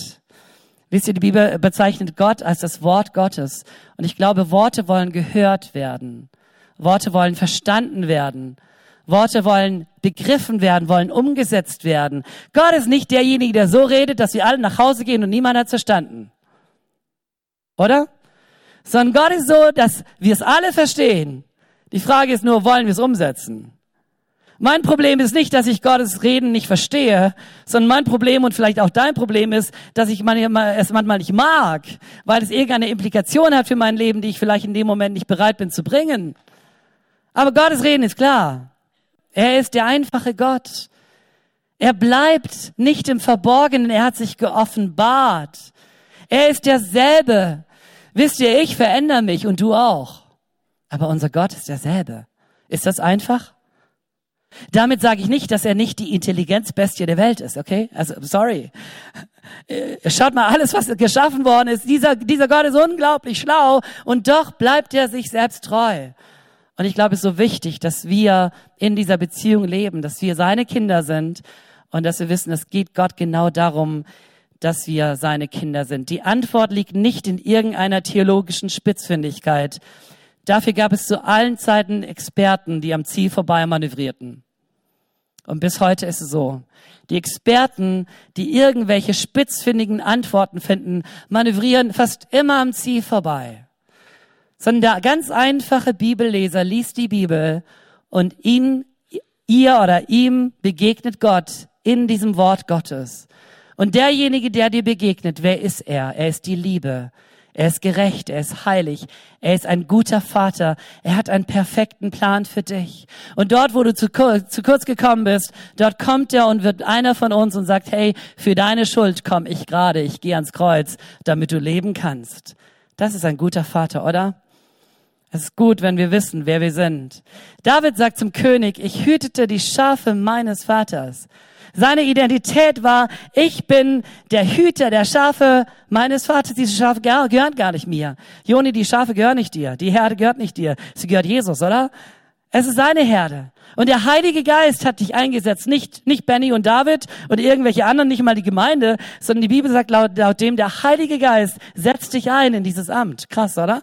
Wisst ihr, die Bibel bezeichnet Gott als das Wort Gottes. Und ich glaube, Worte wollen gehört werden. Worte wollen verstanden werden. Worte wollen begriffen werden, wollen umgesetzt werden. Gott ist nicht derjenige, der so redet, dass wir alle nach Hause gehen und niemand hat es verstanden. Oder? Sondern Gott ist so, dass wir es alle verstehen. Die Frage ist nur, wollen wir es umsetzen? Mein Problem ist nicht, dass ich Gottes Reden nicht verstehe, sondern mein Problem und vielleicht auch dein Problem ist, dass ich es manchmal nicht mag, weil es irgendeine Implikation hat für mein Leben, die ich vielleicht in dem Moment nicht bereit bin zu bringen. Aber Gottes Reden ist klar. Er ist der einfache Gott. Er bleibt nicht im Verborgenen, er hat sich geoffenbart. Er ist derselbe. Wisst ihr, ich verändere mich und du auch. Aber unser Gott ist derselbe. Ist das einfach? Damit sage ich nicht, dass er nicht die Intelligenzbestie der Welt ist, okay? Also, sorry. Äh, schaut mal, alles, was geschaffen worden ist, dieser, dieser Gott ist unglaublich schlau und doch bleibt er sich selbst treu. Und ich glaube, es ist so wichtig, dass wir in dieser Beziehung leben, dass wir seine Kinder sind und dass wir wissen, es geht Gott genau darum, dass wir seine Kinder sind. Die Antwort liegt nicht in irgendeiner theologischen Spitzfindigkeit. Dafür gab es zu allen Zeiten Experten, die am Ziel vorbei manövrierten. Und bis heute ist es so. Die Experten, die irgendwelche spitzfindigen Antworten finden, manövrieren fast immer am Ziel vorbei sondern der ganz einfache Bibelleser liest die Bibel und ihn, ihr oder ihm begegnet Gott in diesem Wort Gottes. Und derjenige, der dir begegnet, wer ist er? Er ist die Liebe. Er ist gerecht, er ist heilig, er ist ein guter Vater, er hat einen perfekten Plan für dich. Und dort, wo du zu, zu kurz gekommen bist, dort kommt er und wird einer von uns und sagt, hey, für deine Schuld komme ich gerade, ich gehe ans Kreuz, damit du leben kannst. Das ist ein guter Vater, oder? Es ist gut, wenn wir wissen, wer wir sind. David sagt zum König, ich hütete die Schafe meines Vaters. Seine Identität war, ich bin der Hüter der Schafe meines Vaters. Diese Schafe gehören gar nicht mir. Joni, die Schafe gehören nicht dir. Die Herde gehört nicht dir. Sie gehört Jesus, oder? Es ist seine Herde. Und der Heilige Geist hat dich eingesetzt, nicht, nicht Benny und David und irgendwelche anderen, nicht mal die Gemeinde, sondern die Bibel sagt laut, laut dem, der Heilige Geist setzt dich ein in dieses Amt. Krass, oder?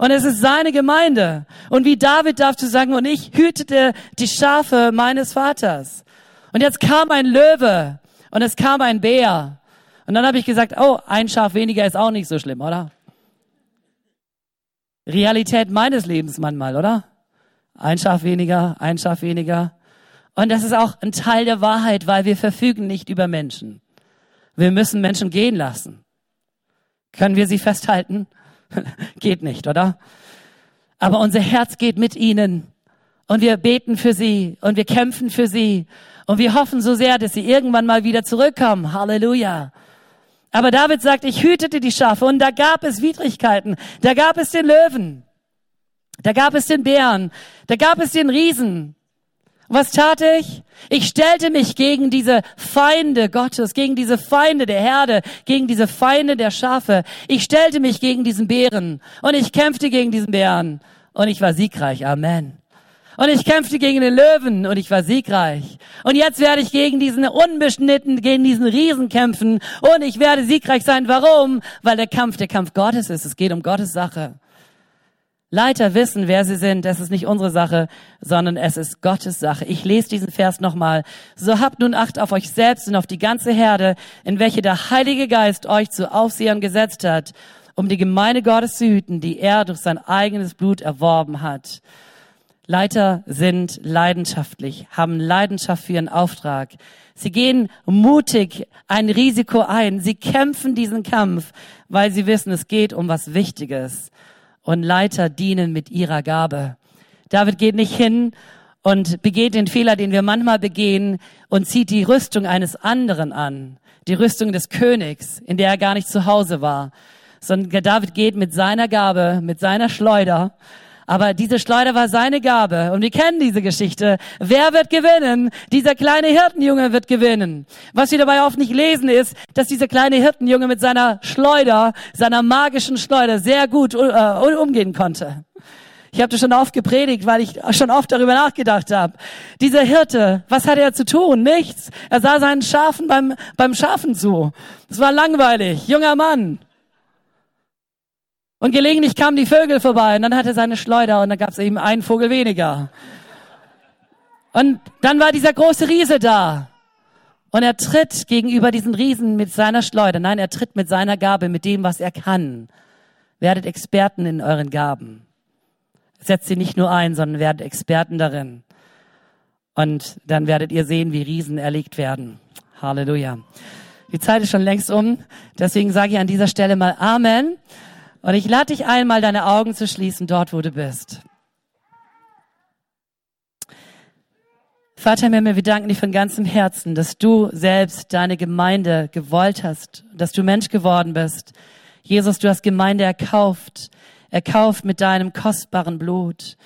Und es ist seine Gemeinde. Und wie David darfst du sagen, und ich hütete die Schafe meines Vaters. Und jetzt kam ein Löwe und es kam ein Bär. Und dann habe ich gesagt, oh, ein Schaf weniger ist auch nicht so schlimm, oder? Realität meines Lebens manchmal, oder? Ein Schaf weniger, ein Schaf weniger. Und das ist auch ein Teil der Wahrheit, weil wir verfügen nicht über Menschen. Wir müssen Menschen gehen lassen. Können wir sie festhalten? geht nicht, oder? Aber unser Herz geht mit ihnen. Und wir beten für sie und wir kämpfen für sie. Und wir hoffen so sehr, dass sie irgendwann mal wieder zurückkommen. Halleluja. Aber David sagt, ich hütete die Schafe und da gab es Widrigkeiten. Da gab es den Löwen. Da gab es den Bären, da gab es den Riesen. Was tat ich? Ich stellte mich gegen diese Feinde Gottes, gegen diese Feinde der Herde, gegen diese Feinde der Schafe. Ich stellte mich gegen diesen Bären und ich kämpfte gegen diesen Bären und ich war siegreich. Amen. Und ich kämpfte gegen den Löwen und ich war siegreich. Und jetzt werde ich gegen diesen unbeschnitten, gegen diesen Riesen kämpfen und ich werde siegreich sein. Warum? Weil der Kampf der Kampf Gottes ist. Es geht um Gottes Sache. Leiter wissen, wer sie sind. Das ist nicht unsere Sache, sondern es ist Gottes Sache. Ich lese diesen Vers nochmal. So habt nun Acht auf euch selbst und auf die ganze Herde, in welche der Heilige Geist euch zu Aufsehern gesetzt hat, um die Gemeinde Gottes zu hüten, die er durch sein eigenes Blut erworben hat. Leiter sind leidenschaftlich, haben Leidenschaft für ihren Auftrag. Sie gehen mutig ein Risiko ein. Sie kämpfen diesen Kampf, weil sie wissen, es geht um was Wichtiges und Leiter dienen mit ihrer Gabe. David geht nicht hin und begeht den Fehler, den wir manchmal begehen und zieht die Rüstung eines anderen an. Die Rüstung des Königs, in der er gar nicht zu Hause war. Sondern David geht mit seiner Gabe, mit seiner Schleuder aber diese Schleuder war seine Gabe. Und wir kennen diese Geschichte. Wer wird gewinnen? Dieser kleine Hirtenjunge wird gewinnen. Was wir dabei oft nicht lesen ist, dass dieser kleine Hirtenjunge mit seiner Schleuder, seiner magischen Schleuder sehr gut äh, umgehen konnte. Ich habe das schon oft gepredigt, weil ich schon oft darüber nachgedacht habe. Dieser Hirte, was hatte er zu tun? Nichts. Er sah seinen Schafen beim, beim Schafen zu. Das war langweilig. Junger Mann. Und gelegentlich kamen die Vögel vorbei und dann hatte er seine Schleuder und dann gab es eben einen Vogel weniger. Und dann war dieser große Riese da. Und er tritt gegenüber diesen Riesen mit seiner Schleuder. Nein, er tritt mit seiner Gabe, mit dem, was er kann. Werdet Experten in euren Gaben. Setzt sie nicht nur ein, sondern werdet Experten darin. Und dann werdet ihr sehen, wie Riesen erlegt werden. Halleluja. Die Zeit ist schon längst um. Deswegen sage ich an dieser Stelle mal Amen. Und ich lade dich ein, mal deine Augen zu schließen, dort, wo du bist. Vater im wir danken dir von ganzem Herzen, dass du selbst deine Gemeinde gewollt hast, dass du Mensch geworden bist. Jesus, du hast Gemeinde erkauft, erkauft mit deinem kostbaren Blut.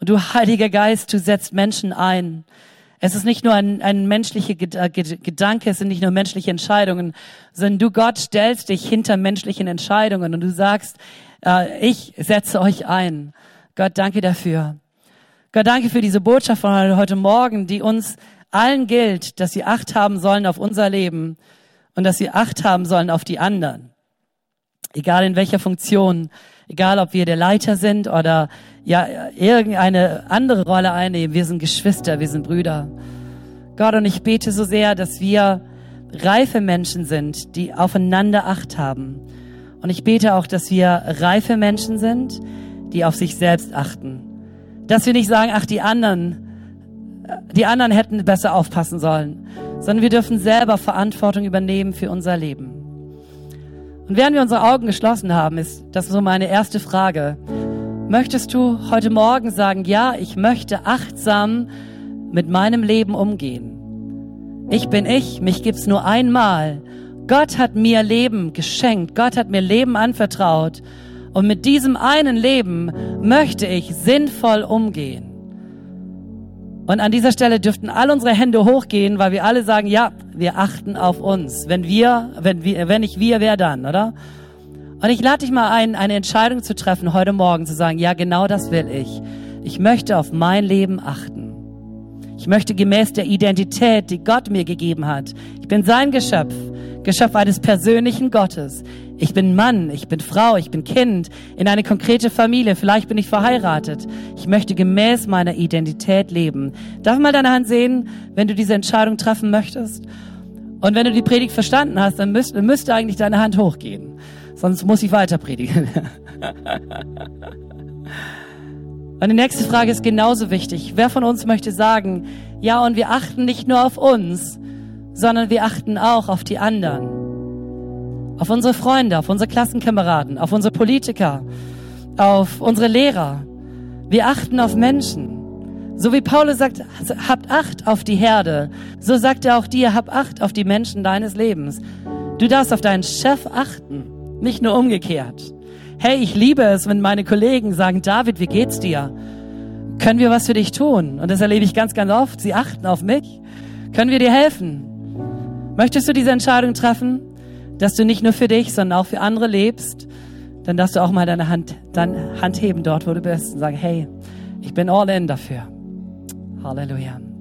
Und du, Heiliger Geist, du setzt Menschen ein. Es ist nicht nur ein, ein menschlicher äh, Gedanke, es sind nicht nur menschliche Entscheidungen, sondern du Gott stellst dich hinter menschlichen Entscheidungen und du sagst, äh, ich setze euch ein. Gott, danke dafür. Gott, danke für diese Botschaft von heute Morgen, die uns allen gilt, dass sie Acht haben sollen auf unser Leben und dass sie Acht haben sollen auf die anderen. Egal in welcher Funktion, egal ob wir der Leiter sind oder ja, irgendeine andere Rolle einnehmen. Wir sind Geschwister, wir sind Brüder. Gott, und ich bete so sehr, dass wir reife Menschen sind, die aufeinander Acht haben. Und ich bete auch, dass wir reife Menschen sind, die auf sich selbst achten. Dass wir nicht sagen, ach, die anderen, die anderen hätten besser aufpassen sollen, sondern wir dürfen selber Verantwortung übernehmen für unser Leben. Und während wir unsere Augen geschlossen haben, ist das so meine erste Frage. Möchtest du heute Morgen sagen, ja, ich möchte achtsam mit meinem Leben umgehen? Ich bin ich, mich gibt's nur einmal. Gott hat mir Leben geschenkt, Gott hat mir Leben anvertraut. Und mit diesem einen Leben möchte ich sinnvoll umgehen. Und an dieser Stelle dürften all unsere Hände hochgehen, weil wir alle sagen, ja, wir achten auf uns. Wenn wir, wenn wir, wenn nicht wir, wer dann, oder? Und ich lade dich mal ein, eine Entscheidung zu treffen heute Morgen, zu sagen, ja, genau das will ich. ich möchte auf mein Leben achten. Ich möchte gemäß der Identität, die Gott mir gegeben hat. Ich bin sein Geschöpf, Geschöpf eines persönlichen Gottes. Ich bin Mann, ich bin Frau, ich bin Kind in eine konkrete Familie. Vielleicht bin ich verheiratet. Ich möchte gemäß meiner Identität leben. Darf mal deine Hand sehen, wenn du diese Entscheidung treffen möchtest? Und wenn du die Predigt verstanden hast, dann müsste, müsste eigentlich deine Hand hochgehen. Sonst muss ich weiter predigen. Und die nächste Frage ist genauso wichtig. Wer von uns möchte sagen, ja, und wir achten nicht nur auf uns, sondern wir achten auch auf die anderen. Auf unsere Freunde, auf unsere Klassenkameraden, auf unsere Politiker, auf unsere Lehrer. Wir achten auf Menschen. So wie Paulus sagt, habt Acht auf die Herde, so sagt er auch dir, hab Acht auf die Menschen deines Lebens. Du darfst auf deinen Chef achten, nicht nur umgekehrt. Hey, ich liebe es, wenn meine Kollegen sagen, David, wie geht's dir? Können wir was für dich tun? Und das erlebe ich ganz, ganz oft. Sie achten auf mich. Können wir dir helfen? Möchtest du diese Entscheidung treffen, dass du nicht nur für dich, sondern auch für andere lebst? Dann darfst du auch mal deine Hand, deine Hand heben dort, wo du bist und sagen, hey, ich bin all in dafür. Halleluja.